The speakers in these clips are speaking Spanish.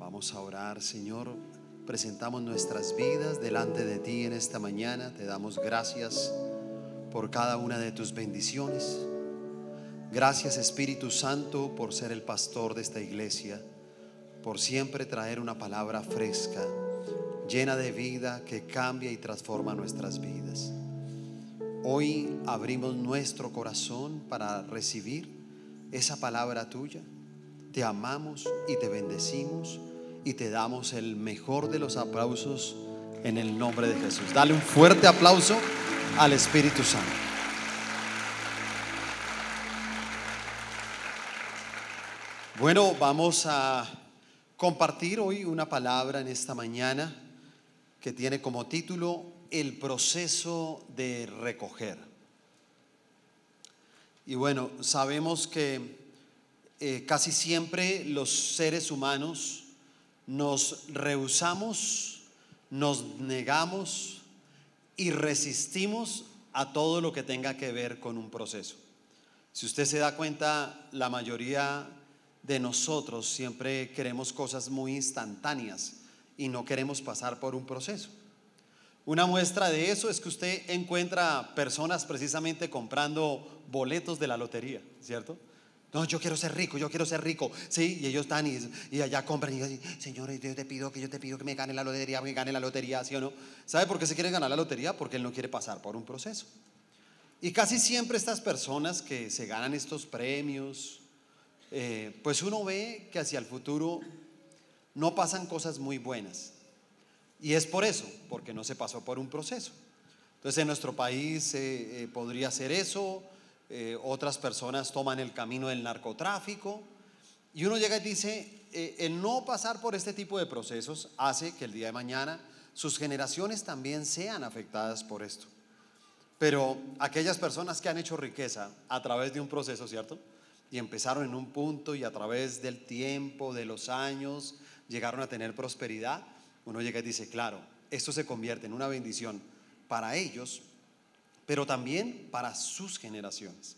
Vamos a orar, Señor. Presentamos nuestras vidas delante de ti en esta mañana. Te damos gracias por cada una de tus bendiciones. Gracias Espíritu Santo por ser el pastor de esta iglesia, por siempre traer una palabra fresca, llena de vida que cambia y transforma nuestras vidas. Hoy abrimos nuestro corazón para recibir esa palabra tuya. Te amamos y te bendecimos y te damos el mejor de los aplausos en el nombre de Jesús. Dale un fuerte aplauso al Espíritu Santo. Bueno, vamos a compartir hoy una palabra en esta mañana que tiene como título El proceso de recoger. Y bueno, sabemos que eh, casi siempre los seres humanos nos rehusamos, nos negamos y resistimos a todo lo que tenga que ver con un proceso. Si usted se da cuenta, la mayoría de nosotros siempre queremos cosas muy instantáneas y no queremos pasar por un proceso. Una muestra de eso es que usted encuentra personas precisamente comprando boletos de la lotería, ¿cierto? No, yo quiero ser rico, yo quiero ser rico. Sí, y ellos están y, allá compran y dicen, Señor, yo te pido que yo te pido que me gane la lotería, me gane la lotería, ¿sí o no? ¿Sabe por qué se quiere ganar la lotería? Porque él no quiere pasar por un proceso. Y casi siempre estas personas que se ganan estos premios, eh, pues uno ve que hacia el futuro no pasan cosas muy buenas. Y es por eso, porque no se pasó por un proceso. Entonces en nuestro país eh, eh, podría ser eso, eh, otras personas toman el camino del narcotráfico. Y uno llega y dice, eh, el no pasar por este tipo de procesos hace que el día de mañana sus generaciones también sean afectadas por esto. Pero aquellas personas que han hecho riqueza a través de un proceso, ¿cierto? Y empezaron en un punto y a través del tiempo, de los años, llegaron a tener prosperidad, uno llega y dice, claro, esto se convierte en una bendición para ellos, pero también para sus generaciones.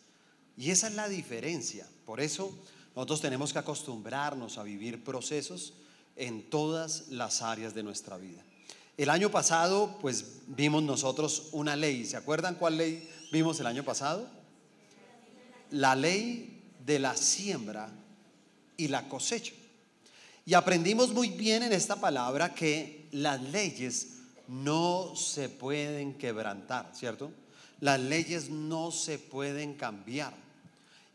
Y esa es la diferencia. Por eso nosotros tenemos que acostumbrarnos a vivir procesos en todas las áreas de nuestra vida. El año pasado, pues vimos nosotros una ley. ¿Se acuerdan cuál ley vimos el año pasado? La ley de la siembra y la cosecha. Y aprendimos muy bien en esta palabra que las leyes no se pueden quebrantar, ¿cierto? Las leyes no se pueden cambiar.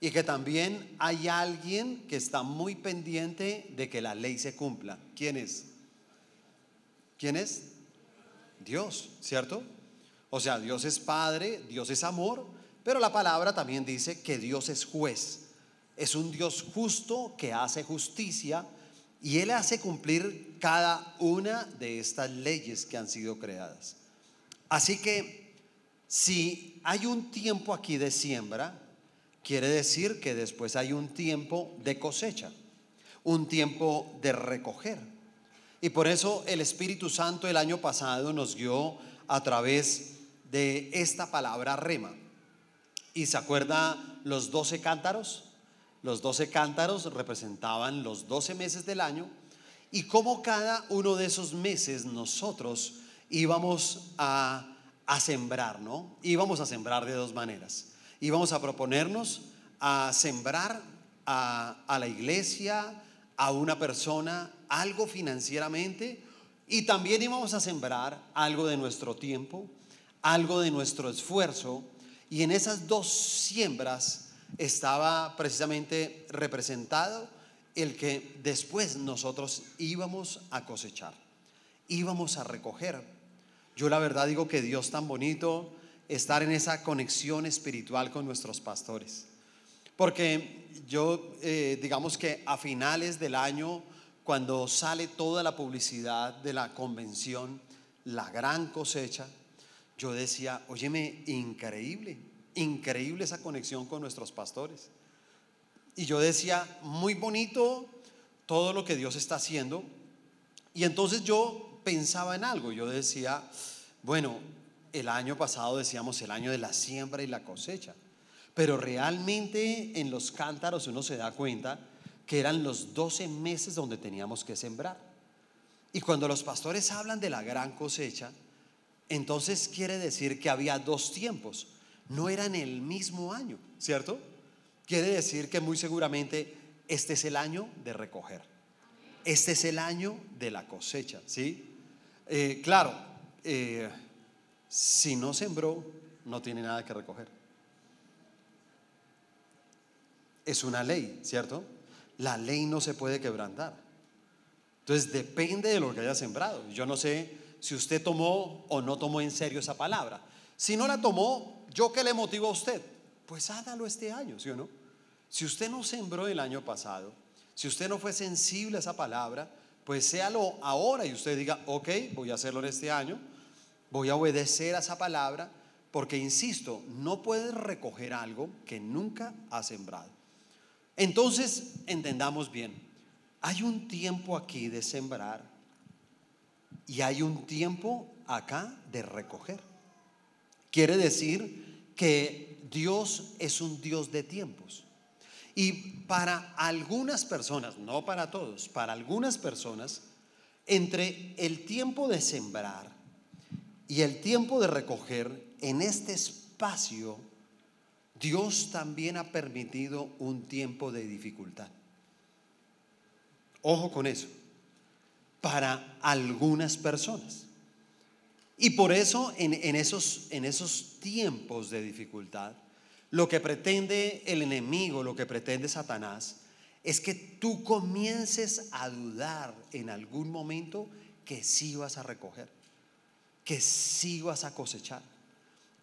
Y que también hay alguien que está muy pendiente de que la ley se cumpla. ¿Quién es? ¿Quién es? Dios, ¿cierto? O sea, Dios es Padre, Dios es amor, pero la palabra también dice que Dios es juez. Es un Dios justo que hace justicia y Él hace cumplir cada una de estas leyes que han sido creadas. Así que si hay un tiempo aquí de siembra, quiere decir que después hay un tiempo de cosecha, un tiempo de recoger. Y por eso el Espíritu Santo el año pasado nos guió a través de esta palabra rema. ¿Y se acuerda los doce cántaros? Los doce cántaros representaban los doce meses del año y cómo cada uno de esos meses nosotros íbamos a a sembrar, ¿no? Íbamos a sembrar de dos maneras. Íbamos a proponernos a sembrar a, a la iglesia, a una persona, algo financieramente, y también íbamos a sembrar algo de nuestro tiempo, algo de nuestro esfuerzo, y en esas dos siembras estaba precisamente representado el que después nosotros íbamos a cosechar, íbamos a recoger yo la verdad digo que Dios tan bonito estar en esa conexión espiritual con nuestros pastores. Porque yo, eh, digamos que a finales del año, cuando sale toda la publicidad de la convención, la gran cosecha, yo decía, óyeme, increíble, increíble esa conexión con nuestros pastores. Y yo decía, muy bonito todo lo que Dios está haciendo. Y entonces yo pensaba en algo. Yo decía, bueno, el año pasado decíamos el año de la siembra y la cosecha, pero realmente en los cántaros uno se da cuenta que eran los 12 meses donde teníamos que sembrar. Y cuando los pastores hablan de la gran cosecha, entonces quiere decir que había dos tiempos, no eran el mismo año, ¿cierto? Quiere decir que muy seguramente este es el año de recoger, este es el año de la cosecha, ¿sí? Eh, claro, eh, si no sembró, no tiene nada que recoger. Es una ley, ¿cierto? La ley no se puede quebrantar. Entonces depende de lo que haya sembrado. Yo no sé si usted tomó o no tomó en serio esa palabra. Si no la tomó, ¿yo qué le motivo a usted? Pues hágalo este año, ¿sí o no? Si usted no sembró el año pasado, si usted no fue sensible a esa palabra, pues séalo ahora y usted diga, ok, voy a hacerlo en este año, voy a obedecer a esa palabra, porque insisto, no puedes recoger algo que nunca has sembrado. Entonces, entendamos bien, hay un tiempo aquí de sembrar y hay un tiempo acá de recoger. Quiere decir que Dios es un Dios de tiempos. Y para algunas personas, no para todos, para algunas personas, entre el tiempo de sembrar y el tiempo de recoger, en este espacio, Dios también ha permitido un tiempo de dificultad. Ojo con eso, para algunas personas. Y por eso en, esos, en esos tiempos de dificultad, lo que pretende el enemigo, lo que pretende Satanás, es que tú comiences a dudar en algún momento que sí vas a recoger, que sí vas a cosechar.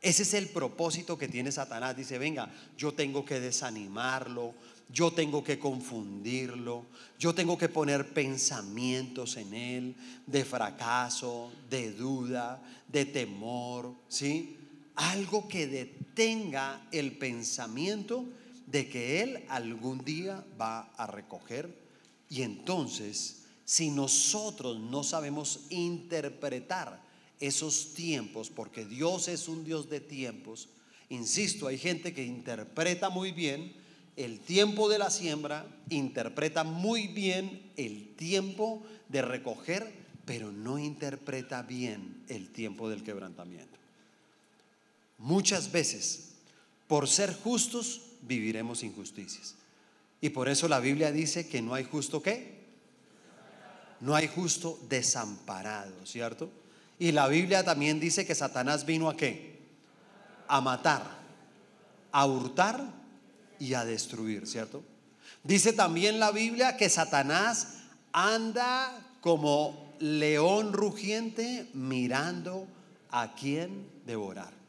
Ese es el propósito que tiene Satanás. Dice, venga, yo tengo que desanimarlo, yo tengo que confundirlo, yo tengo que poner pensamientos en él de fracaso, de duda, de temor, ¿sí? Algo que detenga el pensamiento de que él algún día va a recoger. Y entonces, si nosotros no sabemos interpretar esos tiempos, porque Dios es un Dios de tiempos, insisto, hay gente que interpreta muy bien, el tiempo de la siembra, interpreta muy bien el tiempo de recoger, pero no interpreta bien el tiempo del quebrantamiento. Muchas veces, por ser justos, viviremos injusticias. Y por eso la Biblia dice que no hay justo qué? No hay justo desamparado, ¿cierto? Y la Biblia también dice que Satanás vino a qué? A matar, a hurtar y a destruir, ¿cierto? Dice también la Biblia que Satanás anda como león rugiente mirando a quién devorar.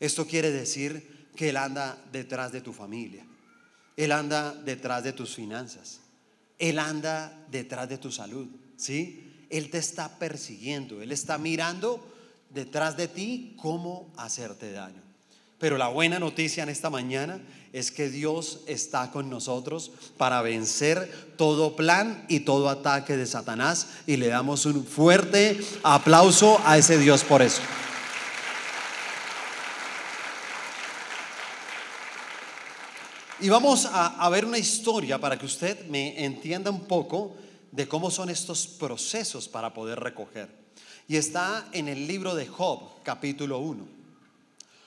Esto quiere decir que él anda detrás de tu familia, él anda detrás de tus finanzas, él anda detrás de tu salud, ¿sí? Él te está persiguiendo, él está mirando detrás de ti cómo hacerte daño. Pero la buena noticia en esta mañana es que Dios está con nosotros para vencer todo plan y todo ataque de Satanás y le damos un fuerte aplauso a ese Dios por eso. Y vamos a, ver una historia para que usted me entienda un poco de cómo son estos procesos para poder recoger. Y está en el libro de Job, capítulo 1.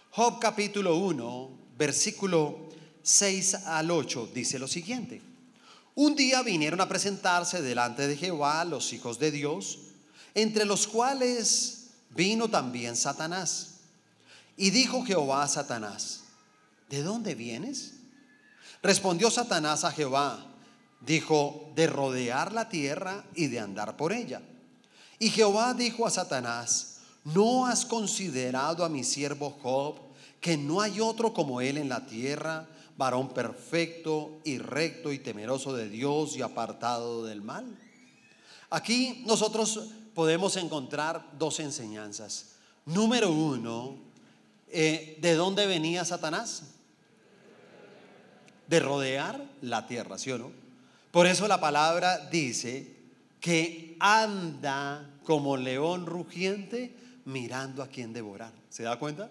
Job, capítulo 1, versículo 6 al 8 dice lo siguiente. Un día vinieron a presentarse delante de Jehová los hijos de Dios, entre los cuales vino también Satanás. Y dijo Jehová a Satanás, ¿de dónde vienes? Respondió Satanás a Jehová, dijo, de rodear la tierra y de andar por ella. Y Jehová dijo a Satanás, ¿no has considerado a mi siervo Job, que no hay otro como él en la tierra? varón perfecto y recto y temeroso de Dios y apartado del mal. Aquí nosotros podemos encontrar dos enseñanzas. Número uno, eh, ¿de dónde venía Satanás? De rodear la tierra, ¿sí o no? Por eso la palabra dice que anda como león rugiente mirando a quien devorar. ¿Se da cuenta?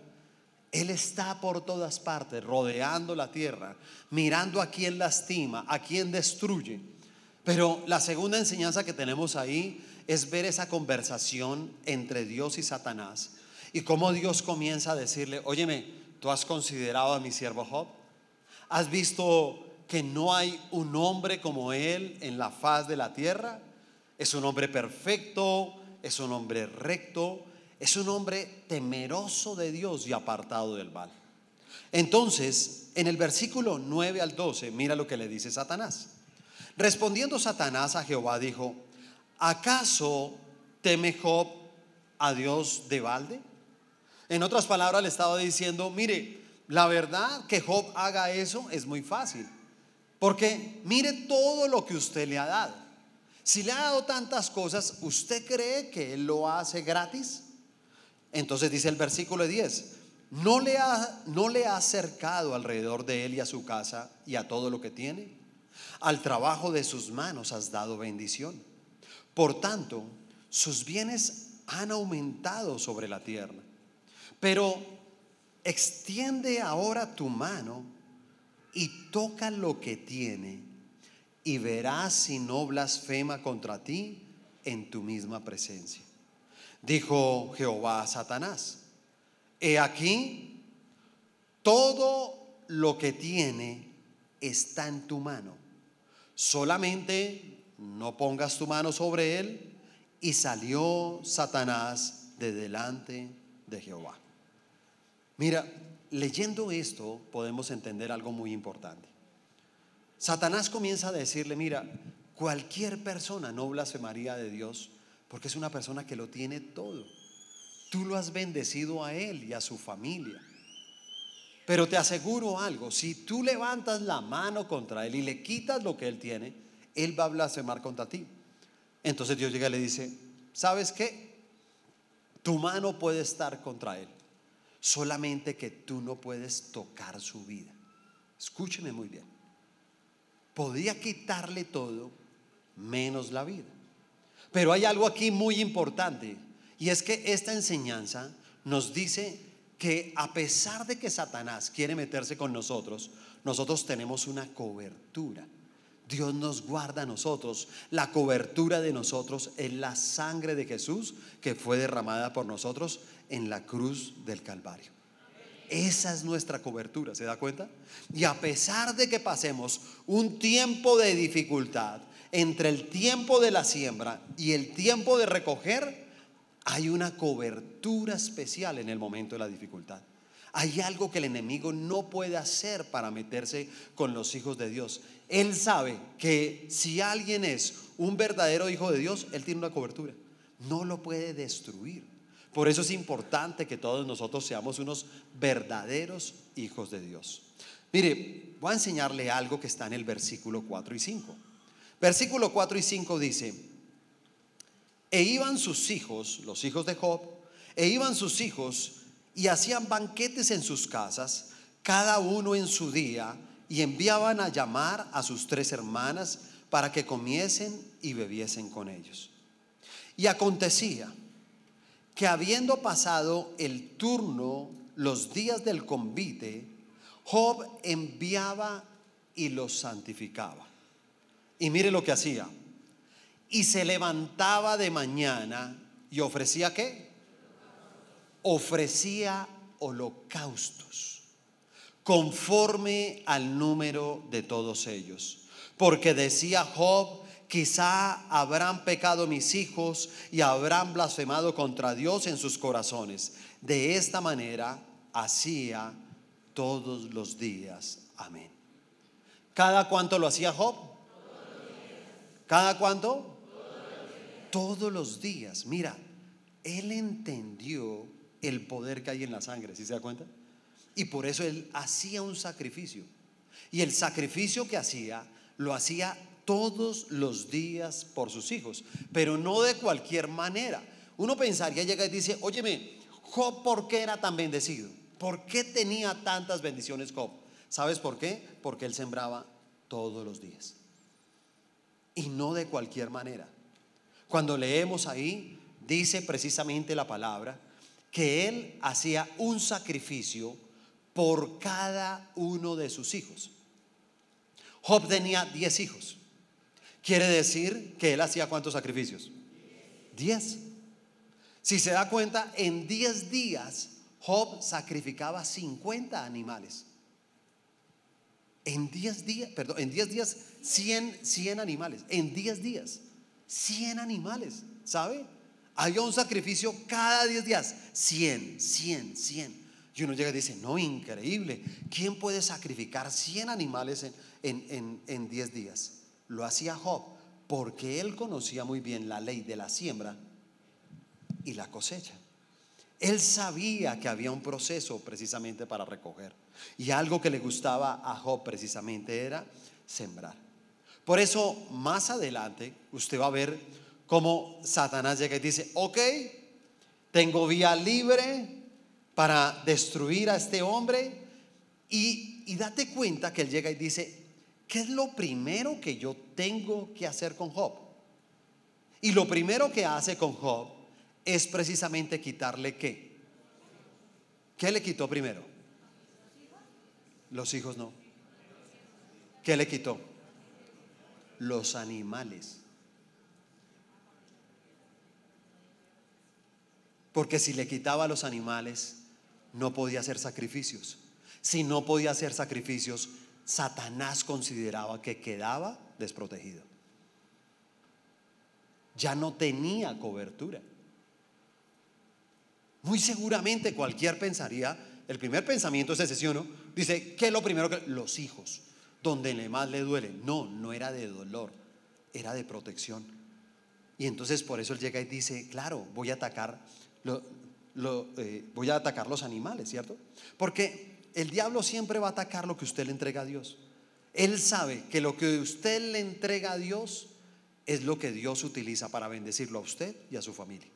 Él está por todas partes, rodeando la tierra, mirando a quien lastima, a quien destruye. Pero la segunda enseñanza que tenemos ahí es ver esa conversación entre Dios y Satanás y cómo Dios comienza a decirle, óyeme, ¿tú has considerado a mi siervo Job? ¿Has visto que no hay un hombre como él en la faz de la tierra? Es un hombre perfecto, es un hombre recto, es un hombre temeroso de Dios y apartado del mal. Entonces, en el versículo 9 al 12, mira lo que le dice Satanás. Respondiendo Satanás a Jehová dijo, ¿acaso teme Job a Dios de balde? En otras palabras le estaba diciendo, mire, la verdad que Job haga eso es muy fácil, porque mire todo lo que usted le ha dado. Si le ha dado tantas cosas, ¿usted cree que él lo hace gratis? Entonces dice el versículo 10, ¿no le, ha, ¿no le ha acercado alrededor de él y a su casa y a todo lo que tiene? Al trabajo de sus manos has dado bendición. Por tanto, sus bienes han aumentado sobre la tierra. Pero extiende ahora tu mano y toca lo que tiene y verás si no blasfema contra ti en tu misma presencia. Dijo Jehová a Satanás, he aquí, todo lo que tiene está en tu mano. Solamente no pongas tu mano sobre él. Y salió Satanás de delante de Jehová. Mira, leyendo esto podemos entender algo muy importante. Satanás comienza a decirle, mira, cualquier persona no blasfemaría de Dios porque es una persona que lo tiene todo. Tú lo has bendecido a él y a su familia. Pero te aseguro algo, si tú levantas la mano contra él y le quitas lo que él tiene, él va a blasfemar contra ti. Entonces Dios llega y le dice, ¿sabes qué? Tu mano puede estar contra él, solamente que tú no puedes tocar su vida. Escúcheme muy bien. Podía quitarle todo menos la vida. Pero hay algo aquí muy importante y es que esta enseñanza nos dice que a pesar de que Satanás quiere meterse con nosotros, nosotros tenemos una cobertura. Dios nos guarda a nosotros. La cobertura de nosotros es la sangre de Jesús que fue derramada por nosotros en la cruz del Calvario. Esa es nuestra cobertura, ¿se da cuenta? Y a pesar de que pasemos un tiempo de dificultad, entre el tiempo de la siembra y el tiempo de recoger, hay una cobertura especial en el momento de la dificultad. Hay algo que el enemigo no puede hacer para meterse con los hijos de Dios. Él sabe que si alguien es un verdadero hijo de Dios, él tiene una cobertura. No lo puede destruir. Por eso es importante que todos nosotros seamos unos verdaderos hijos de Dios. Mire, voy a enseñarle algo que está en el versículo 4 y 5. Versículo 4 y 5 dice, e iban sus hijos, los hijos de Job, e iban sus hijos y hacían banquetes en sus casas, cada uno en su día, y enviaban a llamar a sus tres hermanas para que comiesen y bebiesen con ellos. Y acontecía que habiendo pasado el turno, los días del convite, Job enviaba y los santificaba. Y mire lo que hacía. Y se levantaba de mañana y ofrecía qué? Ofrecía holocaustos conforme al número de todos ellos. Porque decía Job, quizá habrán pecado mis hijos y habrán blasfemado contra Dios en sus corazones. De esta manera hacía todos los días. Amén. ¿Cada cuánto lo hacía Job? ¿Cada cuánto? Todos los días. Mira, él entendió el poder que hay en la sangre, ¿sí se da cuenta? Y por eso él hacía un sacrificio. Y el sacrificio que hacía, lo hacía todos los días por sus hijos, pero no de cualquier manera. Uno pensaría, llega y dice, óyeme, Job, ¿por qué era tan bendecido? ¿Por qué tenía tantas bendiciones Job? ¿Sabes por qué? Porque él sembraba todos los días y no de cualquier manera. Cuando leemos ahí, dice precisamente la palabra que él hacía un sacrificio por cada uno de sus hijos. Job tenía 10 hijos. Quiere decir que él hacía cuántos sacrificios? 10. Si se da cuenta, en 10 días Job sacrificaba 50 animales. En 10 días, perdón, en 10 días 100, 100 animales. En 10 días 100 animales, ¿sabe? Había un sacrificio cada 10 días. 100, 100, 100. Y uno llega y dice, no, increíble. ¿Quién puede sacrificar 100 animales en, en 10 días? Lo hacía Job porque él conocía muy bien la ley de la siembra y la cosecha. Él sabía que había un proceso precisamente para recoger. Y algo que le gustaba a Job precisamente era sembrar. Por eso, más adelante, usted va a ver cómo Satanás llega y dice, ok, tengo vía libre para destruir a este hombre. Y, y date cuenta que él llega y dice, ¿qué es lo primero que yo tengo que hacer con Job? Y lo primero que hace con Job es precisamente quitarle qué. ¿Qué le quitó primero? Los hijos no. ¿Qué le quitó? Los animales. Porque si le quitaba los animales, no podía hacer sacrificios. Si no podía hacer sacrificios, Satanás consideraba que quedaba desprotegido. Ya no tenía cobertura. Muy seguramente cualquier pensaría, el primer pensamiento es ese, ¿sí no? Dice, ¿qué es lo primero que? Los hijos, donde le más le duele. No, no era de dolor, era de protección. Y entonces por eso él llega y dice, claro, voy a atacar, eh, voy a atacar los animales, ¿cierto? Porque el diablo siempre va a atacar lo que usted le entrega a Dios. Él sabe que lo que usted le entrega a Dios es lo que Dios utiliza para bendecirlo a usted y a su familia.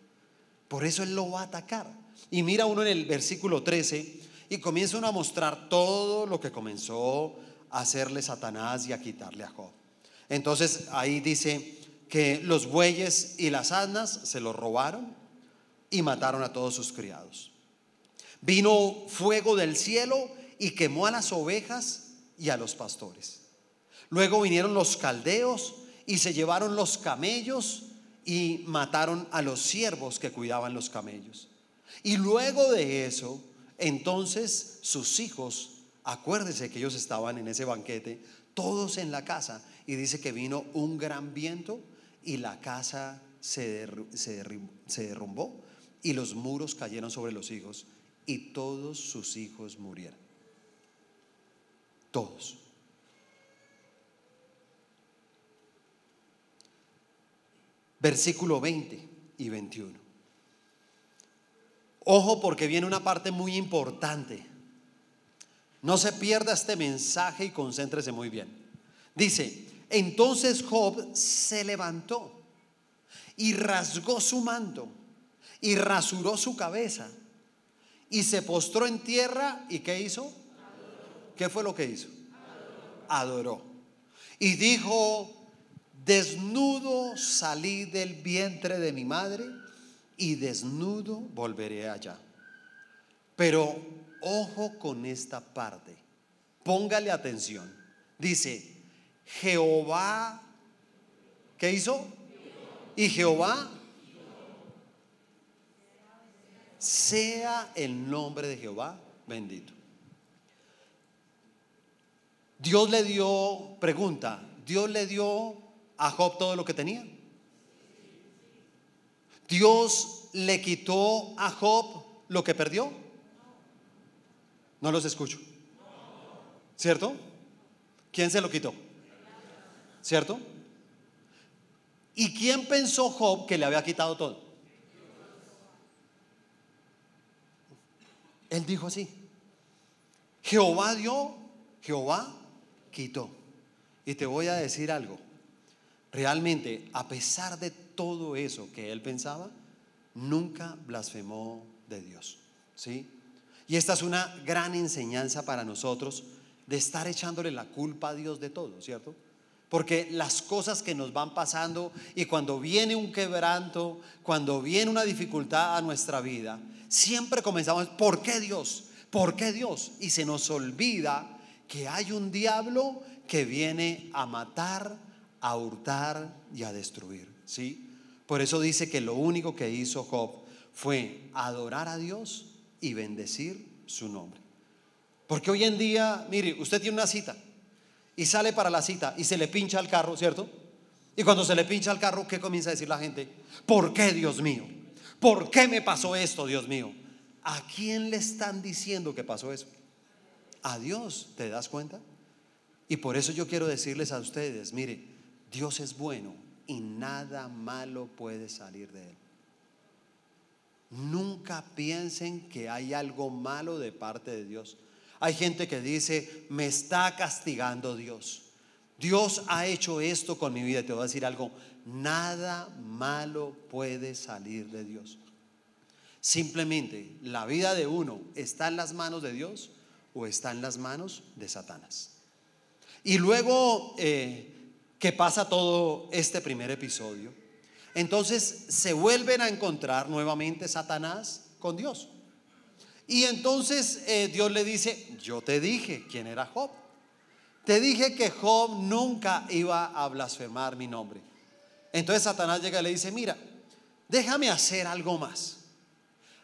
Por eso Él lo va a atacar. Y mira uno en el versículo 13 y comienza uno a mostrar todo lo que comenzó a hacerle Satanás y a quitarle a Job. Entonces ahí dice que los bueyes y las asnas se los robaron y mataron a todos sus criados. Vino fuego del cielo y quemó a las ovejas y a los pastores. Luego vinieron los caldeos y se llevaron los camellos y mataron a los siervos que cuidaban los camellos. Y luego de eso, entonces sus hijos, acuérdese que ellos estaban en ese banquete, todos en la casa, y dice que vino un gran viento y la casa se, se derrumbó y los muros cayeron sobre los hijos y todos sus hijos murieron. Todos. versículo 20 y 21. Ojo porque viene una parte muy importante. No se pierda este mensaje y concéntrese muy bien. Dice, entonces Job se levantó y rasgó su manto y rasuró su cabeza y se postró en tierra y ¿qué hizo? ¿Qué fue lo que hizo? Adoró. Y dijo, Desnudo salí del vientre de mi madre y desnudo volveré allá. Pero ojo con esta parte. Póngale atención. Dice, Jehová, ¿qué hizo? Y Jehová, sea el nombre de Jehová bendito. Dios le dio, pregunta, Dios le dio a Job todo lo que tenía? ¿Dios le quitó a Job lo que perdió? No los escucho. ¿Cierto? ¿Quién se lo quitó? ¿Cierto? ¿Y quién pensó Job que le había quitado todo? Él dijo así. Jehová dio, Jehová quitó. Y te voy a decir algo realmente, a pesar de todo eso que él pensaba, nunca blasfemó de Dios. ¿Sí? Y esta es una gran enseñanza para nosotros de estar echándole la culpa a Dios de todo, ¿cierto? Porque las cosas que nos van pasando y cuando viene un quebranto, cuando viene una dificultad a nuestra vida, siempre comenzamos, ¿por qué Dios? ¿Por qué Dios? Y se nos olvida que hay un diablo que viene a matar, a hurtar y a destruir. ¿Sí? Por eso dice que lo único que hizo Job fue adorar a Dios y bendecir su nombre. Porque hoy en día, mire, usted tiene una cita y sale para la cita y se le pincha al carro, ¿cierto? Y cuando se le pincha al carro, ¿qué comienza a decir la gente? ¿Por qué, Dios mío? ¿Por qué me pasó esto, Dios mío? ¿A quién le están diciendo que pasó eso? A Dios, ¿te das cuenta? Y por eso yo quiero decirles a ustedes, mire, Dios es bueno y nada malo puede salir de él. Nunca piensen que hay algo malo de parte de Dios. Hay gente que dice, me está castigando Dios. Dios ha hecho esto con mi vida. Te voy a decir algo, nada malo puede salir de Dios. Simplemente la vida de uno está en las manos de Dios o está en las manos de Satanás. Y luego eh, que pasa todo este primer episodio, entonces se vuelven a encontrar nuevamente Satanás con Dios. Y entonces eh, Dios le dice, yo te dije quién era Job. Te dije que Job nunca iba a blasfemar mi nombre. Entonces Satanás llega y le dice, mira, déjame hacer algo más.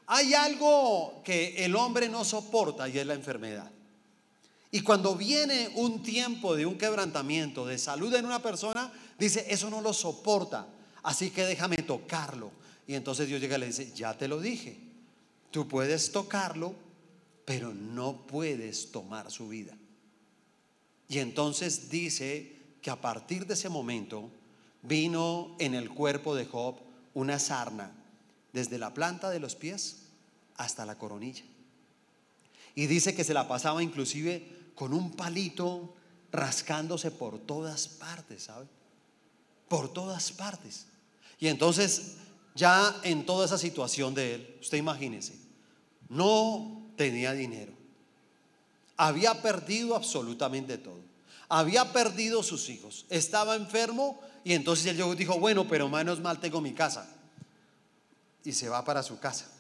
Hay algo que el hombre no soporta y es la enfermedad. Y cuando viene un tiempo de un quebrantamiento de salud en una persona, dice, eso no lo soporta, así que déjame tocarlo. Y entonces Dios llega y le dice, ya te lo dije, tú puedes tocarlo, pero no puedes tomar su vida. Y entonces dice que a partir de ese momento vino en el cuerpo de Job una sarna, desde la planta de los pies hasta la coronilla. Y dice que se la pasaba inclusive con un palito rascándose por todas partes, ¿sabe? Por todas partes. Y entonces, ya en toda esa situación de él, usted imagínese, no tenía dinero. Había perdido absolutamente todo. Había perdido sus hijos. Estaba enfermo y entonces él dijo, bueno, pero menos mal tengo mi casa. Y se va para su casa.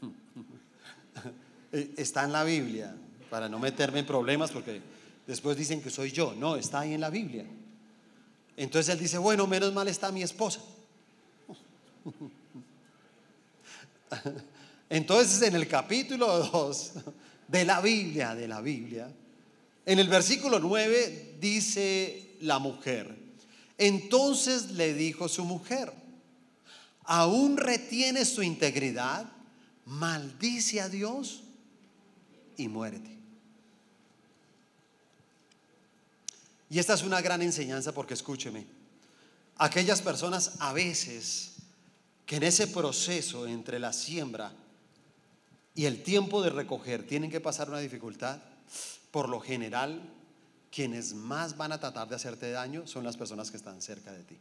Está en la Biblia para no meterme en problemas porque después dicen que soy yo. No, está ahí en la Biblia. Entonces él dice, bueno, menos mal está mi esposa. Entonces en el capítulo 2 de la Biblia, de la Biblia, en el versículo 9 dice la mujer, entonces le dijo su mujer, aún retiene su integridad, maldice a Dios y muérete. Y esta es una gran enseñanza porque escúcheme, aquellas personas a veces que en ese proceso entre la siembra y el tiempo de recoger tienen que pasar una dificultad, por lo general quienes más van a tratar de hacerte daño son las personas que están cerca de ti.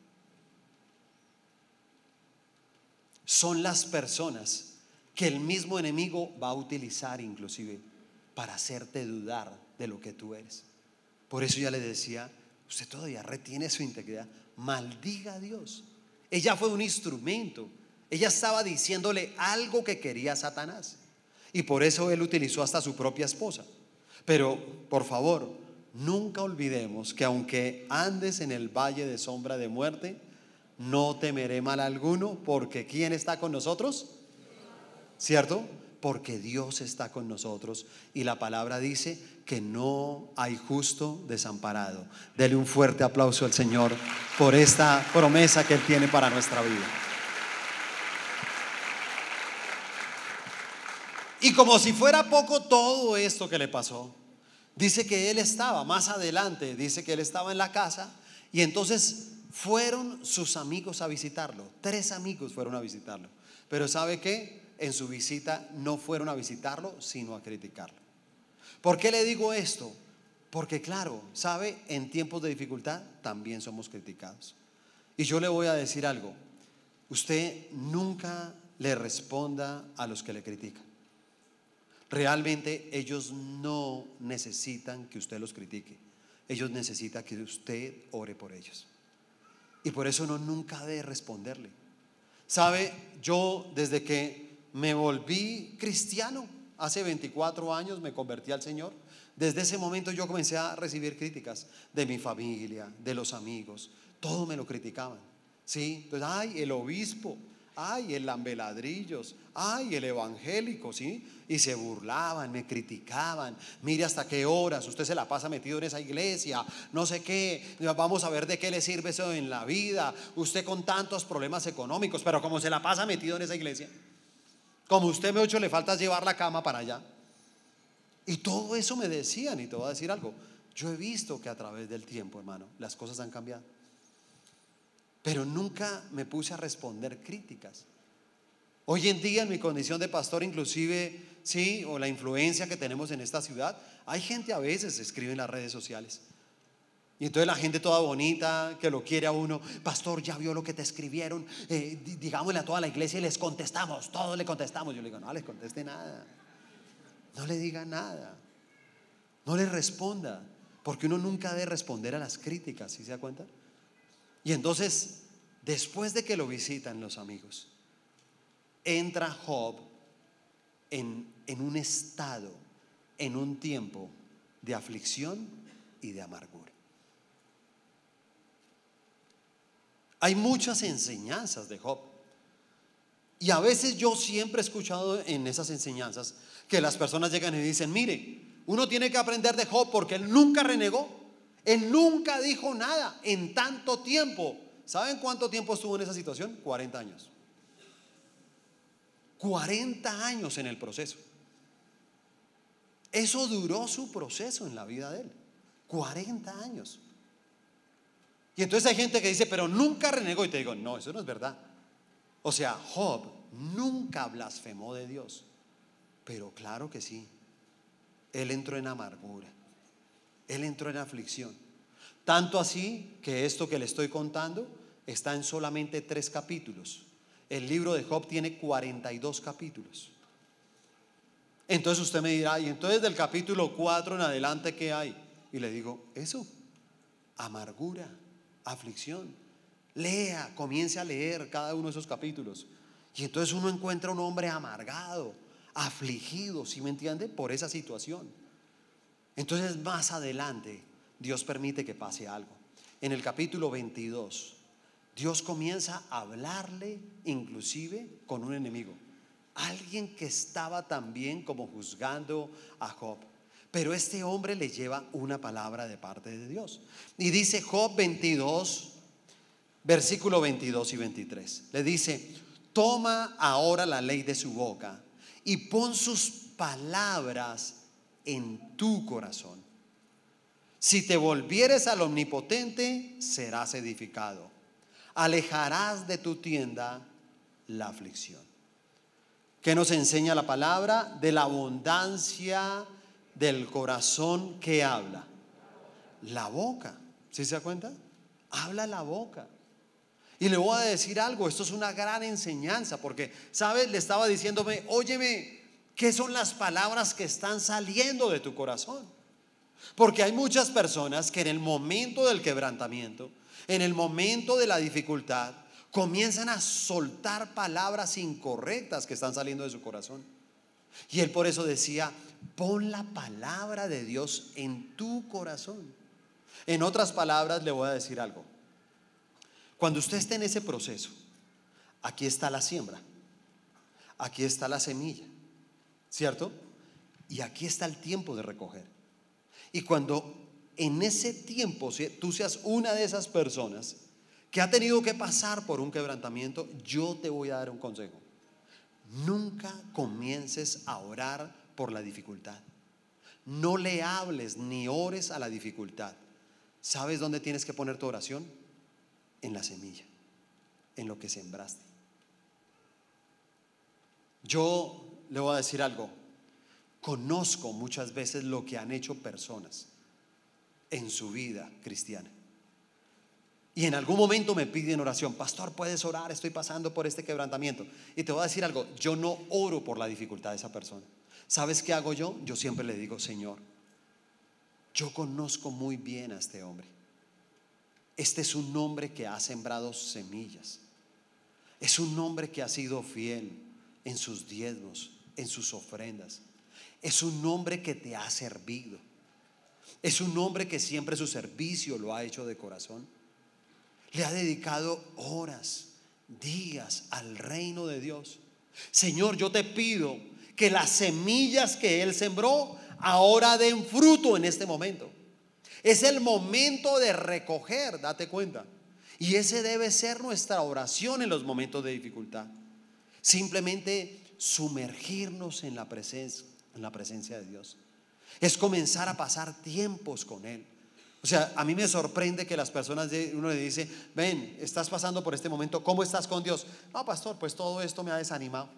Son las personas que el mismo enemigo va a utilizar inclusive para hacerte dudar de lo que tú eres. Por eso ya le decía, usted todavía retiene su integridad. Maldiga a Dios. Ella fue un instrumento. Ella estaba diciéndole algo que quería Satanás. Y por eso él utilizó hasta su propia esposa. Pero, por favor, nunca olvidemos que aunque andes en el valle de sombra de muerte, no temeré mal alguno, porque ¿quién está con nosotros? ¿Cierto? porque Dios está con nosotros y la palabra dice que no hay justo desamparado. Dele un fuerte aplauso al Señor por esta promesa que Él tiene para nuestra vida. Y como si fuera poco todo esto que le pasó, dice que Él estaba más adelante, dice que Él estaba en la casa y entonces fueron sus amigos a visitarlo. Tres amigos fueron a visitarlo. Pero ¿sabe qué? en su visita no fueron a visitarlo, sino a criticarlo. ¿Por qué le digo esto? Porque claro, sabe, en tiempos de dificultad también somos criticados. Y yo le voy a decir algo, usted nunca le responda a los que le critican. Realmente ellos no necesitan que usted los critique. ellos necesitan que usted ore por ellos. Y por eso uno nunca debe responderle. Sabe, yo desde que me volví cristiano, hace 24 años me convertí al Señor, desde ese momento yo comencé a recibir críticas de mi familia, de los amigos, todo me lo criticaban. ¿Sí? Entonces, ay, el obispo, ay, el lambeladrillos, ay, el evangélico, ¿sí? Y se burlaban, me criticaban, mire hasta qué horas, usted se la pasa metido en esa iglesia, no sé qué, vamos a ver de qué le sirve eso en la vida, usted con tantos problemas económicos, pero como se la pasa metido en esa iglesia, como usted me ocho le falta llevar la cama para allá. Y todo eso me decían, y te voy a decir algo, yo he visto que a través del tiempo, hermano, las cosas han cambiado. Pero nunca me puse a responder críticas. Hoy en día en mi condición de pastor, inclusive, sí, o la influencia que tenemos en esta ciudad, hay gente a veces escribe en las redes sociales. Y entonces la gente toda bonita, que lo quiere a uno, pastor, ya vio lo que te escribieron, eh, digámosle a toda la iglesia y les contestamos, todos le contestamos. Yo le digo, no les conteste nada. No le diga nada. No le responda. Porque uno nunca debe responder a las críticas, ¿sí se da cuenta? Y entonces, después de que lo visitan los amigos, entra Job en, en un estado, en un tiempo de aflicción y de amargura. Hay muchas enseñanzas de Job. Y a veces yo siempre he escuchado en esas enseñanzas que las personas llegan y dicen, mire, uno tiene que aprender de Job porque él nunca renegó, él nunca dijo nada en tanto tiempo. ¿Saben cuánto tiempo estuvo en esa situación? 40 años. 40 años en el proceso. Eso duró su proceso en la vida de él. 40 años. Y entonces hay gente que dice, pero nunca renegó. Y te digo, no, eso no es verdad. O sea, Job nunca blasfemó de Dios. Pero claro que sí. Él entró en amargura. Él entró en aflicción. Tanto así que esto que le estoy contando está en solamente tres capítulos. El libro de Job tiene 42 capítulos. Entonces usted me dirá, y entonces del capítulo 4 en adelante, ¿qué hay? Y le digo, eso, amargura, aflicción. Lea, comience a leer cada uno de esos capítulos. Y entonces uno encuentra un hombre amargado, afligido, ¿sí me entiende? Por esa situación. Entonces más adelante Dios permite que pase algo. En el capítulo 22, Dios comienza a hablarle inclusive con un enemigo. Alguien que estaba también como juzgando a Job. Pero este hombre le lleva una palabra de parte de Dios. Y dice Job 22, versículo 22 y 23. Le dice, toma ahora la ley de su boca y pon sus palabras en tu corazón. Si te volvieres al omnipotente, serás edificado. Alejarás de tu tienda la aflicción. ¿Qué nos enseña la palabra? De la abundancia del corazón que habla. La boca. ¿Sí se da cuenta? Habla la boca. Y le voy a decir algo, esto es una gran enseñanza, porque, ¿sabes? Le estaba diciéndome, óyeme, ¿qué son las palabras que están saliendo de tu corazón? Porque hay muchas personas que en el momento del quebrantamiento, en el momento de la dificultad, comienzan a soltar palabras incorrectas que están saliendo de su corazón. Y él por eso decía, pon la palabra de Dios en tu corazón. En otras palabras, le voy a decir algo. Cuando usted esté en ese proceso, aquí está la siembra, aquí está la semilla, ¿cierto? Y aquí está el tiempo de recoger. Y cuando en ese tiempo tú seas una de esas personas que ha tenido que pasar por un quebrantamiento, yo te voy a dar un consejo. Nunca comiences a orar por la dificultad. No le hables ni ores a la dificultad. ¿Sabes dónde tienes que poner tu oración? en la semilla, en lo que sembraste. Yo le voy a decir algo, conozco muchas veces lo que han hecho personas en su vida cristiana. Y en algún momento me piden oración, pastor, puedes orar, estoy pasando por este quebrantamiento. Y te voy a decir algo, yo no oro por la dificultad de esa persona. ¿Sabes qué hago yo? Yo siempre le digo, Señor, yo conozco muy bien a este hombre. Este es un hombre que ha sembrado semillas. Es un hombre que ha sido fiel en sus diezmos, en sus ofrendas. Es un hombre que te ha servido. Es un hombre que siempre su servicio lo ha hecho de corazón. Le ha dedicado horas, días al reino de Dios. Señor, yo te pido que las semillas que Él sembró ahora den fruto en este momento. Es el momento de recoger, date cuenta. Y ese debe ser nuestra oración en los momentos de dificultad. Simplemente sumergirnos en la presencia, de Dios. Es comenzar a pasar tiempos con Él. O sea, a mí me sorprende que las personas, de, uno le dice, ven, estás pasando por este momento, ¿cómo estás con Dios? No, pastor, pues todo esto me ha desanimado.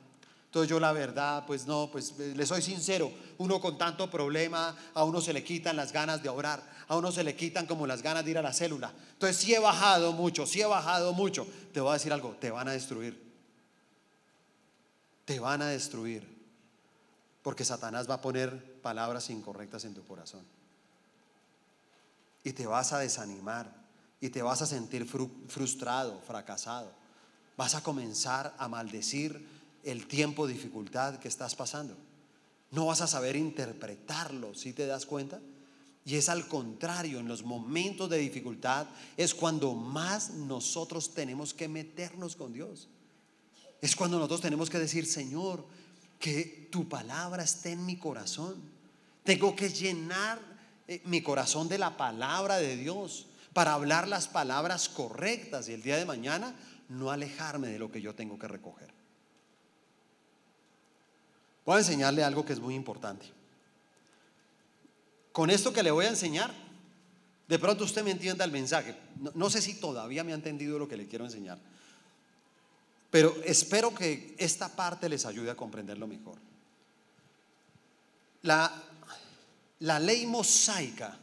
Entonces yo la verdad, pues no, pues eh, le soy sincero, uno con tanto problema, a uno se le quitan las ganas de orar, a uno se le quitan como las ganas de ir a la célula. Entonces si he bajado mucho, si he bajado mucho. Te voy a decir algo, te van a destruir. Te van a destruir. Porque Satanás va a poner palabras incorrectas en tu corazón. Y te vas a desanimar. Y te vas a sentir frustrado, fracasado. Vas a comenzar a maldecir el tiempo de dificultad que estás pasando. No vas a saber interpretarlo, si te das cuenta? Y es al contrario, en los momentos de dificultad es cuando más nosotros tenemos que meternos con Dios. Es cuando nosotros tenemos que decir, Señor, que tu palabra esté en mi corazón. Tengo que llenar eh, mi corazón de la palabra de Dios para hablar las palabras correctas y el día de mañana no alejarme de lo que yo tengo que recoger. Voy a enseñarle algo que es muy importante. Con esto que le voy a enseñar, de pronto usted me entienda el mensaje. No, sé si todavía me ha entendido lo que le quiero enseñar, pero espero que esta parte les ayude a comprenderlo mejor. La, la ley mosaica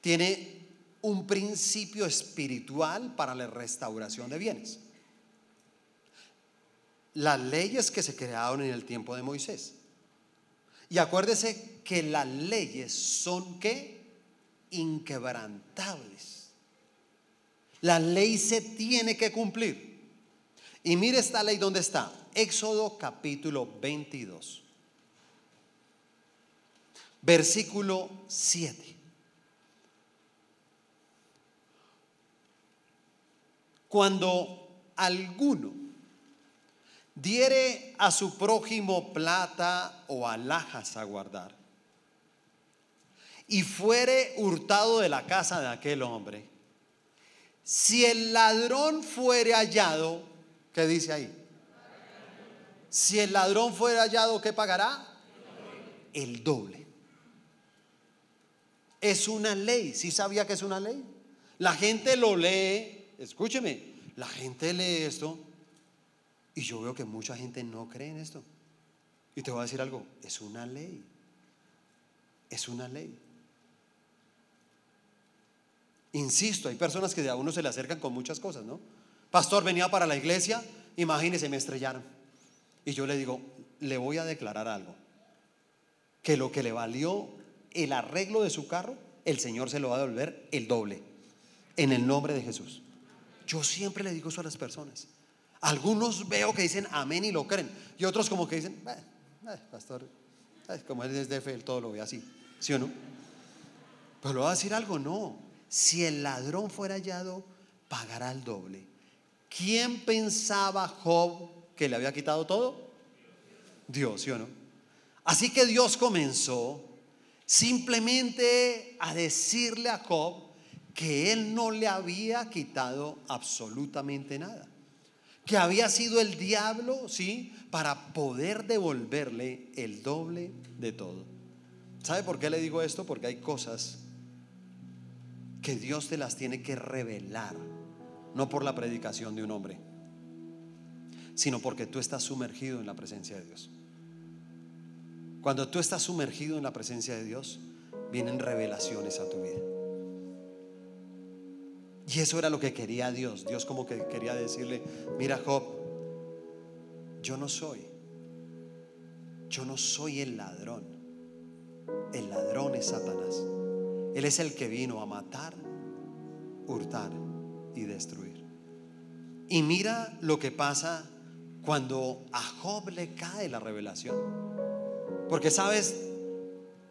tiene un principio espiritual para la restauración de bienes las leyes que se crearon en el tiempo de Moisés. Y acuérdese que las leyes son que inquebrantables. La ley se tiene que cumplir. Y mire esta ley donde está. Éxodo capítulo 22. Versículo 7. Cuando alguno diere a su prójimo plata o alhajas a guardar, y fuere hurtado de la casa de aquel hombre, si el ladrón fuere hallado, ¿qué dice ahí? Si el ladrón fuere hallado, ¿qué pagará? El doble. Es una ley. ¿Sí sabía que es una ley? La gente lo lee, escúcheme, la gente lee esto y yo veo que mucha gente no cree en esto. Y te voy a decir algo, es una ley. Es una ley. Insisto, hay personas que a uno se le acercan con muchas cosas, ¿no? Pastor, venía para la iglesia, imagínese, me estrellaron. Y yo le digo, le voy a declarar algo. Que lo que le valió el arreglo de su carro, el Señor se lo va a devolver el doble. En el nombre de Jesús. Yo siempre le digo eso a las personas. Algunos veo que dicen amén y lo creen. Y otros como que dicen, pastor, como él es de fe, todo lo ve así. ¿Sí o no? Pero le voy a decir algo, no. Si el ladrón fuera hallado, pagará el doble. ¿Quién pensaba Job que le había quitado todo? Dios, ¿sí o no? Así que Dios comenzó simplemente a decirle a Job que él no le había quitado absolutamente nada que había sido el diablo, ¿sí? Para poder devolverle el doble de todo. ¿Sabe por qué le digo esto? Porque hay cosas que Dios te las tiene que revelar, no por la predicación de un hombre, sino porque tú estás sumergido en la presencia de Dios. Cuando tú estás sumergido en la presencia de Dios, vienen revelaciones a tu vida. Y eso era lo que quería Dios. Dios como que quería decirle, mira Job, yo no soy, yo no soy el ladrón. El ladrón es Satanás. Él es el que vino a matar, hurtar y destruir. Y mira lo que pasa cuando a Job le cae la revelación. Porque sabes,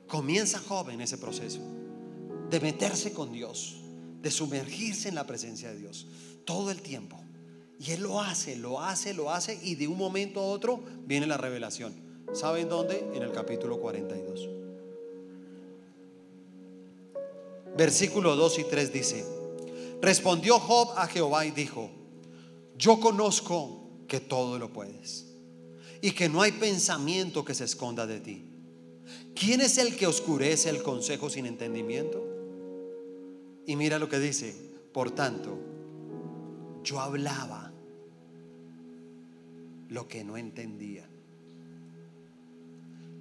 comienza Job en ese proceso de meterse con Dios, de sumergirse en la presencia de Dios todo el tiempo. Y él lo hace, lo hace, lo hace y de un momento a otro viene la revelación. ¿Saben dónde? En el capítulo 42. Versículo 2 y 3 dice, respondió Job a Jehová y dijo, yo conozco que todo lo puedes y que no hay pensamiento que se esconda de ti. ¿Quién es el que oscurece el consejo sin entendimiento? Y mira lo que dice, por tanto, yo hablaba lo que no entendía.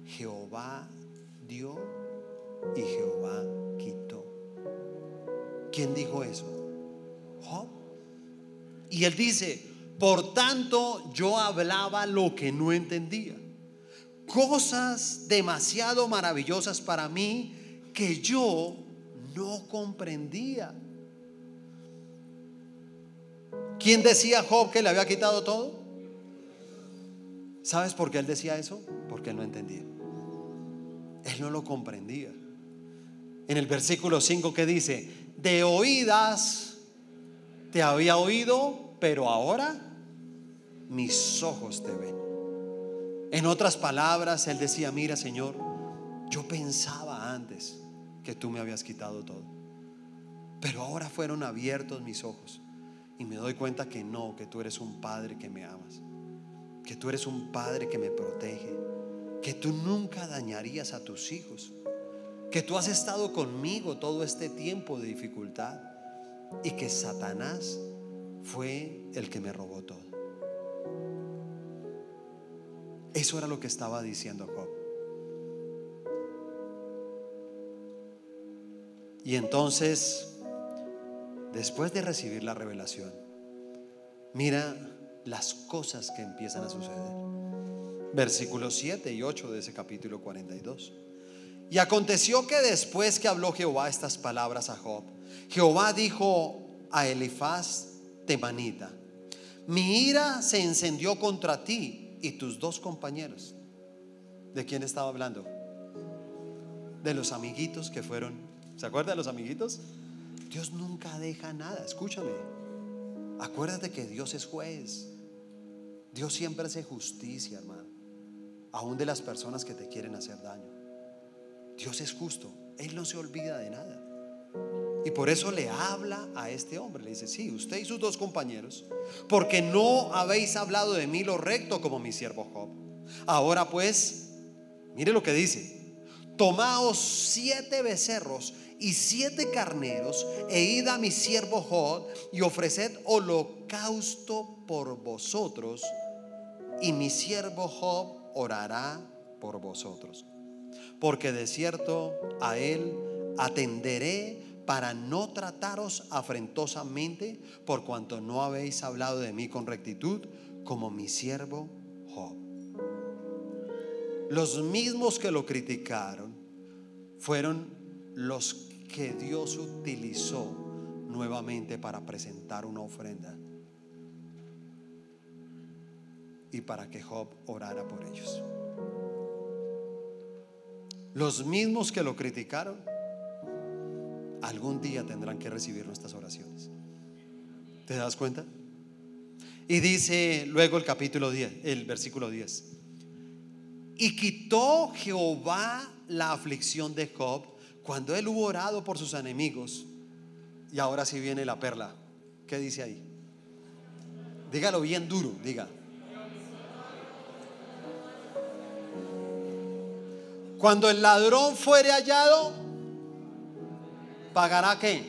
Jehová dio y Jehová quitó. ¿Quién dijo eso? Job. Y él dice, por tanto yo hablaba lo que no entendía. Cosas demasiado maravillosas para mí que yo no comprendía. ¿Quién decía Job que le había quitado todo? ¿Sabes por qué él decía eso? Porque él no entendía. Él no lo comprendía. En el versículo 5 que dice, de oídas te había oído, pero ahora mis ojos te ven. En otras palabras, él decía, mira Señor, yo pensaba antes que tú me habías quitado todo, pero ahora fueron abiertos mis ojos y me doy cuenta que no, que tú eres un padre que me amas, que tú eres un padre que me protege, que tú nunca dañarías a tus hijos, que tú has estado conmigo todo este tiempo de dificultad y que Satanás fue el que me robó todo. Eso era lo que estaba diciendo Job. Y entonces después de recibir la revelación, mira las cosas que empiezan a suceder. Versículos 7 y 8 de ese capítulo 42. Y aconteció que después que habló Jehová estas palabras a Job, Jehová dijo a Elifaz Temanita, mi ira se encendió contra ti y tus dos compañeros. ¿De quién estaba hablando? De los amiguitos que fueron. ¿Se acuerda de los amiguitos? Dios nunca deja nada, escúchame. Acuérdate que Dios es juez. Dios siempre hace justicia, hermano. Aún de las personas que te quieren hacer daño. Dios es justo. Él no se olvida de nada. Y por eso le habla a este hombre. Le dice, sí, usted y sus dos compañeros, porque no habéis hablado de mí lo recto como mi siervo Job. Ahora pues, mire lo que dice. Tomaos siete becerros y siete carneros e id a mi siervo Job y ofreced holocausto por vosotros y mi siervo Job orará por vosotros. Porque de cierto a él atenderé para no trataros afrentosamente por cuanto no habéis hablado de mí con rectitud como mi siervo Job. Los mismos que lo criticaron fueron los que Dios utilizó nuevamente para presentar una ofrenda y para que Job orara por ellos. Los mismos que lo criticaron, algún día tendrán que recibir nuestras oraciones. ¿Te das cuenta? Y dice luego el capítulo 10, el versículo 10. Y quitó Jehová la aflicción de Job cuando él hubo orado por sus enemigos, y ahora sí viene la perla, ¿qué dice ahí? Dígalo bien duro, diga. Cuando el ladrón fuere hallado, ¿pagará qué?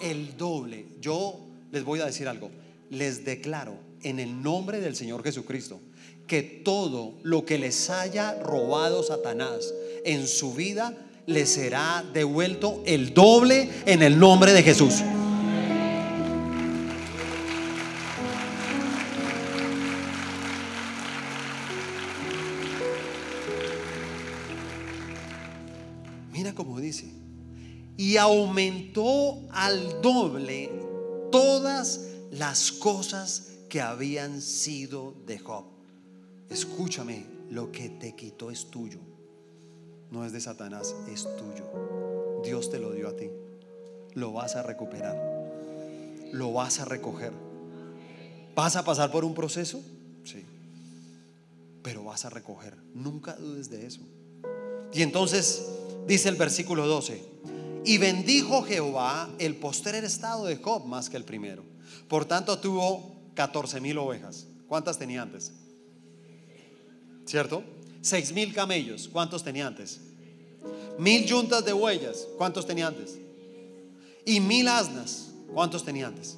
El doble. Yo les voy a decir algo. Les declaro en el nombre del Señor Jesucristo que todo lo que les haya robado Satanás en su vida le será devuelto el doble en el nombre de Jesús. Y aumentó al doble todas las cosas que habían sido de Job. Escúchame, lo que te quitó es tuyo. No es de Satanás, es tuyo. Dios te lo dio a ti. Lo vas a recuperar. Lo vas a recoger. ¿Vas a pasar por un proceso? Sí. Pero vas a recoger. Nunca dudes de eso. Y entonces dice el versículo 12, y bendijo Jehová el postrer estado de Job más que el primero. Por tanto tuvo 14 mil ovejas. ¿Cuántas tenía antes? ¿Cierto? Seis mil camellos. ¿Cuántos tenía antes? Mil yuntas de huellas. ¿Cuántos tenía antes? Y mil asnas. ¿Cuántos tenía antes?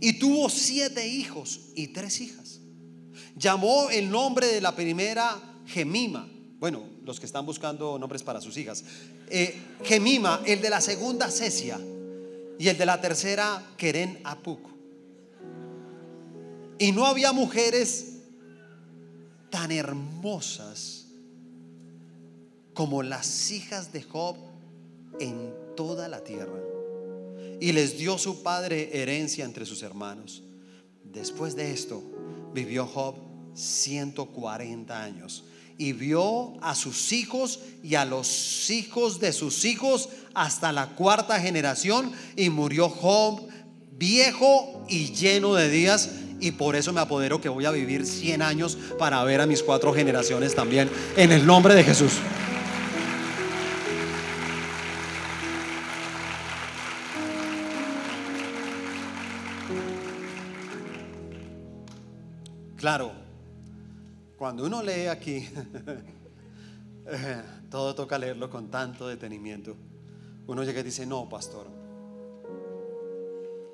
Y tuvo siete hijos y tres hijas. Llamó el nombre de la primera Gemima. Bueno, los que están buscando nombres para sus hijas. Eh, Gemima, el de la segunda Cesia. Y el de la tercera Keren Apuk. Y no había mujeres tan hermosas como las hijas de Job en toda la tierra. Y les dio su padre herencia entre sus hermanos. Después de esto, vivió Job 140 años y vio a sus hijos y a los hijos de sus hijos hasta la cuarta generación y murió Job viejo y lleno de días y por eso me apodero que voy a vivir 100 años para ver a mis cuatro generaciones también en el nombre de Jesús. Claro, cuando uno lee aquí, eh, todo toca leerlo con tanto detenimiento. Uno llega y dice, no, pastor,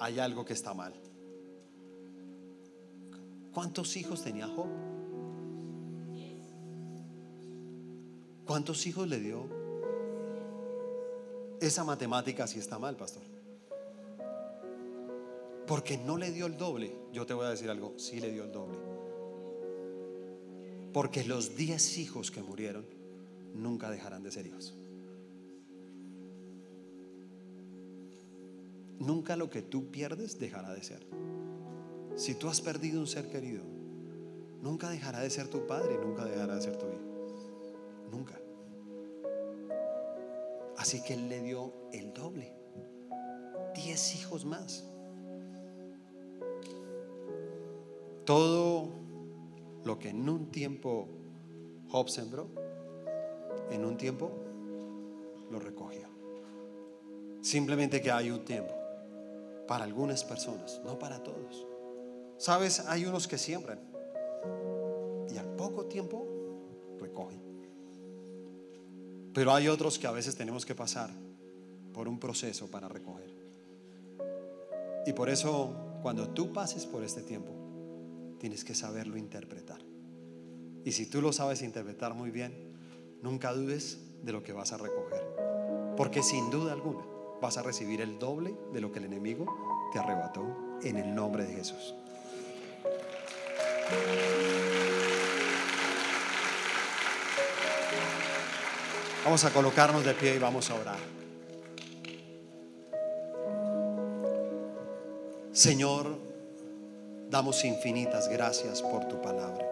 hay algo que está mal. ¿Cuántos hijos tenía Job? ¿Cuántos hijos le dio? Esa matemática sí está mal, pastor. Porque no le dio el doble. Yo te voy a decir algo, sí le dio el doble. Porque los diez hijos que murieron nunca dejarán de ser hijos. Nunca lo que tú pierdes dejará de ser. Si tú has perdido un ser querido, nunca dejará de ser tu padre, nunca dejará de ser tu hijo. Nunca. Así que Él le dio el doble. Diez hijos más. Todo lo que en un tiempo Job sembró, en un tiempo lo recogió. Simplemente que hay un tiempo para algunas personas, no para todos. Sabes, hay unos que siembran y al poco tiempo recogen. Pero hay otros que a veces tenemos que pasar por un proceso para recoger. Y por eso, cuando tú pases por este tiempo, tienes que saberlo interpretar. Y si tú lo sabes interpretar muy bien, nunca dudes de lo que vas a recoger. Porque sin duda alguna vas a recibir el doble de lo que el enemigo te arrebató en el nombre de Jesús. Vamos a colocarnos de pie y vamos a orar. Señor, damos infinitas gracias por tu palabra.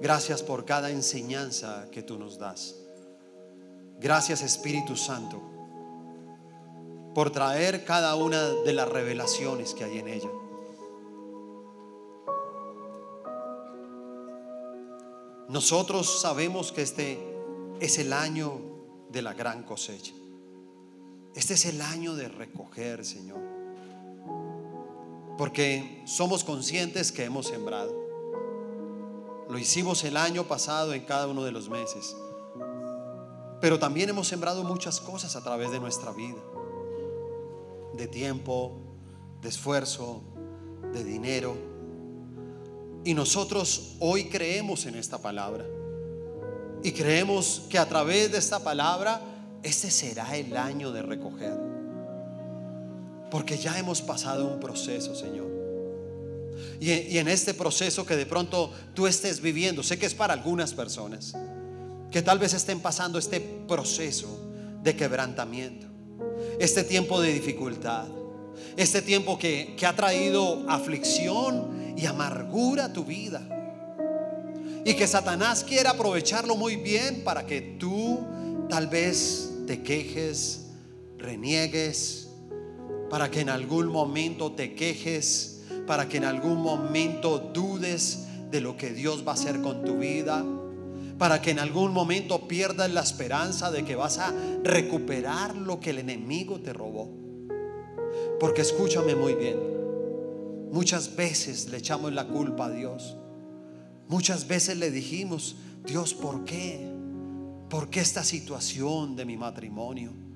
Gracias por cada enseñanza que tú nos das. Gracias Espíritu Santo por traer cada una de las revelaciones que hay en ella. Nosotros sabemos que este es el año de la gran cosecha. Este es el año de recoger, Señor. Porque somos conscientes que hemos sembrado. Lo hicimos el año pasado en cada uno de los meses. Pero también hemos sembrado muchas cosas a través de nuestra vida. De tiempo, de esfuerzo, de dinero y nosotros hoy creemos en esta palabra. Y creemos que a través de esta palabra, este será el año de recoger. Porque ya hemos pasado un proceso, Señor. Y, en este proceso que de pronto tú estés viviendo, sé que es para algunas personas. que tal vez estén pasando este proceso de quebrantamiento, este tiempo de dificultad, este tiempo que, que ha traído aflicción y amargura a tu vida. Y que Satanás quiere aprovecharlo muy bien para que tú tal vez te quejes, reniegues, para que en algún momento te quejes, para que en algún momento dudes de lo que Dios va a hacer con tu vida, para que en algún momento pierdas la esperanza de que vas a recuperar lo que el enemigo te robó. Porque escúchame muy bien, muchas veces le echamos la culpa a Dios. Muchas veces le dijimos, Dios, ¿por qué? ¿Por qué esta situación de mi matrimonio?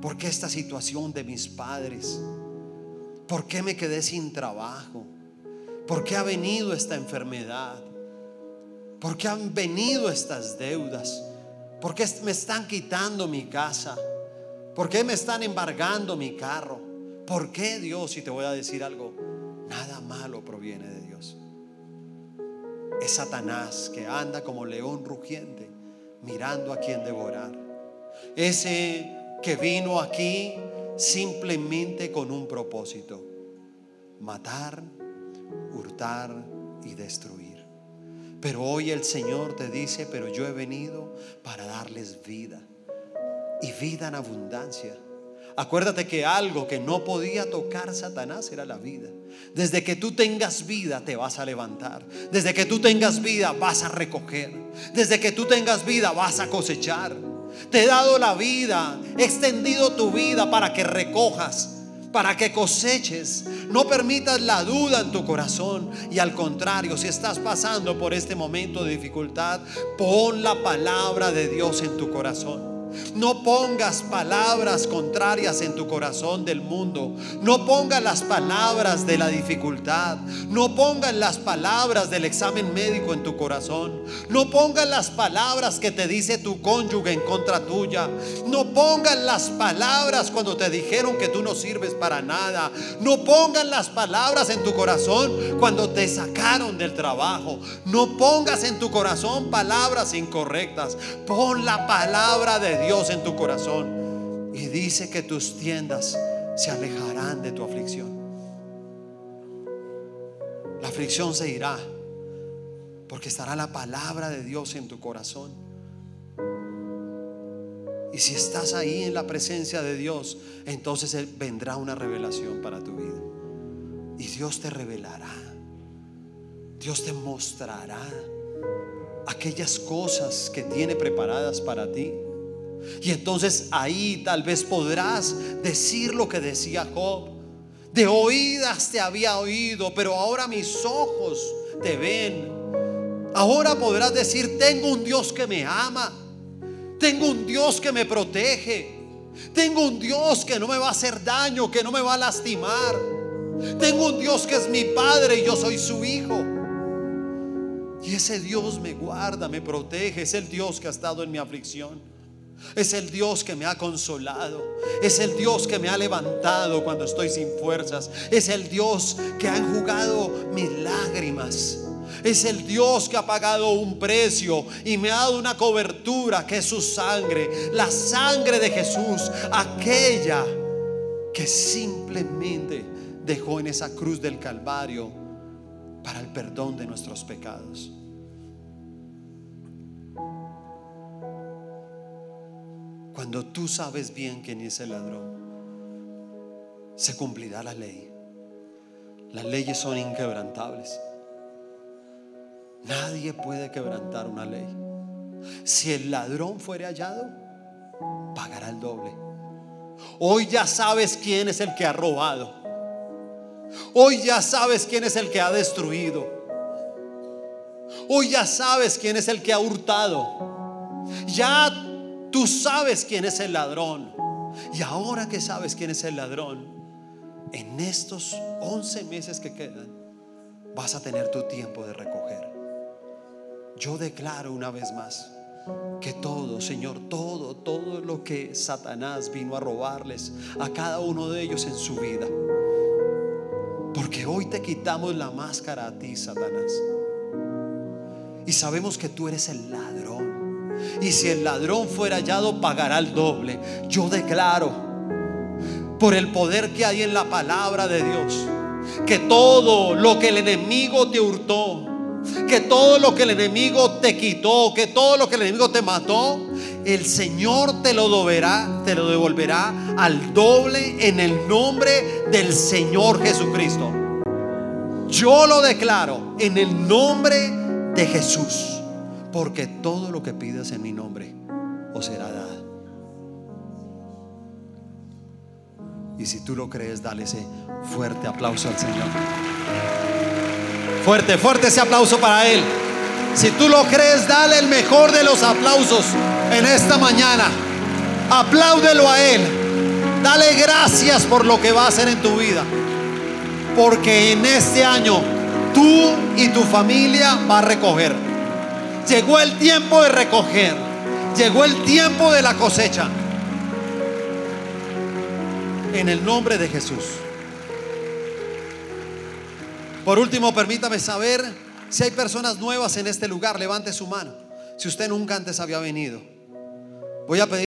¿Por qué esta situación de mis padres? ¿Por qué me quedé sin trabajo? ¿Por qué ha venido esta enfermedad? ¿Por qué han venido estas deudas? ¿Por qué me están quitando mi casa? ¿Por qué me están embargando mi carro? ¿Por qué Dios? Y te voy a decir algo, nada malo proviene de Dios. Es Satanás que anda como león rugiente mirando a quien devorar. Ese que vino aquí simplemente con un propósito, matar, hurtar y destruir. Pero hoy el Señor te dice, pero yo he venido para darles vida y vida en abundancia. Acuérdate que algo que no podía tocar Satanás era la vida. Desde que tú tengas vida te vas a levantar. Desde que tú tengas vida vas a recoger. Desde que tú tengas vida vas a cosechar. Te he dado la vida, he extendido tu vida para que recojas para que coseches. No permitas la duda en tu corazón. Y al contrario, si estás pasando por este momento de dificultad, pon la palabra de Dios en tu corazón. No pongas palabras contrarias en tu corazón del mundo. No pongas las palabras de la dificultad. No pongas las palabras del examen médico en tu corazón. No pongas las palabras que te dice tu cónyuge en contra tuya. No pongas las palabras cuando te dijeron que tú no sirves para nada. No pongas las palabras en tu corazón cuando te sacaron del trabajo. No pongas en tu corazón palabras incorrectas. Pon la palabra de Dios en tu corazón. Y dice que tus tiendas se alejarán de tu aflicción. La aflicción se irá porque estará la palabra de Dios en tu corazón. Y si estás ahí en la presencia de Dios, entonces vendrá una revelación para tu vida. Y Dios te revelará. Dios te mostrará aquellas cosas que tiene preparadas para ti. Y entonces ahí tal vez podrás decir lo que decía Job. De oídas te había oído, pero ahora mis ojos te ven. Ahora podrás decir, tengo un Dios que me ama. Tengo un Dios que me protege. Tengo un Dios que no me va a hacer daño, que no me va a lastimar. Tengo un Dios que es mi Padre y yo soy su Hijo. Y ese Dios me guarda, me protege. Es el Dios que ha estado en mi aflicción. Es el Dios que me ha consolado. Es el Dios que me ha levantado cuando estoy sin fuerzas. Es el Dios que ha enjugado mis lágrimas. Es el Dios que ha pagado un precio y me ha dado una cobertura que es su sangre. La sangre de Jesús. Aquella que simplemente dejó en esa cruz del Calvario para el perdón de nuestros pecados. Cuando tú sabes bien quién es el ladrón, se cumplirá la ley. Las leyes son inquebrantables. Nadie puede quebrantar una ley. Si el ladrón fuere hallado, pagará el doble. Hoy ya sabes quién es el que ha robado. Hoy ya sabes quién es el que ha destruido. Hoy ya sabes quién es el que ha hurtado. Ya Tú sabes quién es el ladrón. Y ahora que sabes quién es el ladrón, en estos 11 meses que quedan, vas a tener tu tiempo de recoger. Yo declaro una vez más que todo, Señor, todo, todo lo que Satanás vino a robarles a cada uno de ellos en su vida. Porque hoy te quitamos la máscara a ti, Satanás. Y sabemos que tú eres el ladrón Y si el ladrón fuera hallado, pagará el doble. Yo declaro, por el poder que hay en la palabra de Dios, que todo lo que el enemigo te hurtó, que todo lo que el enemigo te quitó, que todo lo que el enemigo te mató, el Señor te lo devolverá, te lo devolverá al doble en el nombre del Señor Jesucristo. Yo lo declaro en el nombre de Jesús, porque todo lo que pidas en mi nombre os será dado. Y si tú lo crees, dale ese fuerte aplauso al Señor. Fuerte, fuerte ese aplauso para Él. Si tú lo crees, dale el mejor de los aplausos en esta mañana. Apláudelo a Él. Dale gracias por lo que va a hacer en tu vida. Porque en este año tú y tu familia va a recoger. Llegó el tiempo de recoger. Llegó el tiempo de la cosecha. En el nombre de Jesús. Por último, permítame saber si hay personas nuevas en este lugar. Levante su mano. Si usted nunca antes había venido. Voy a pedir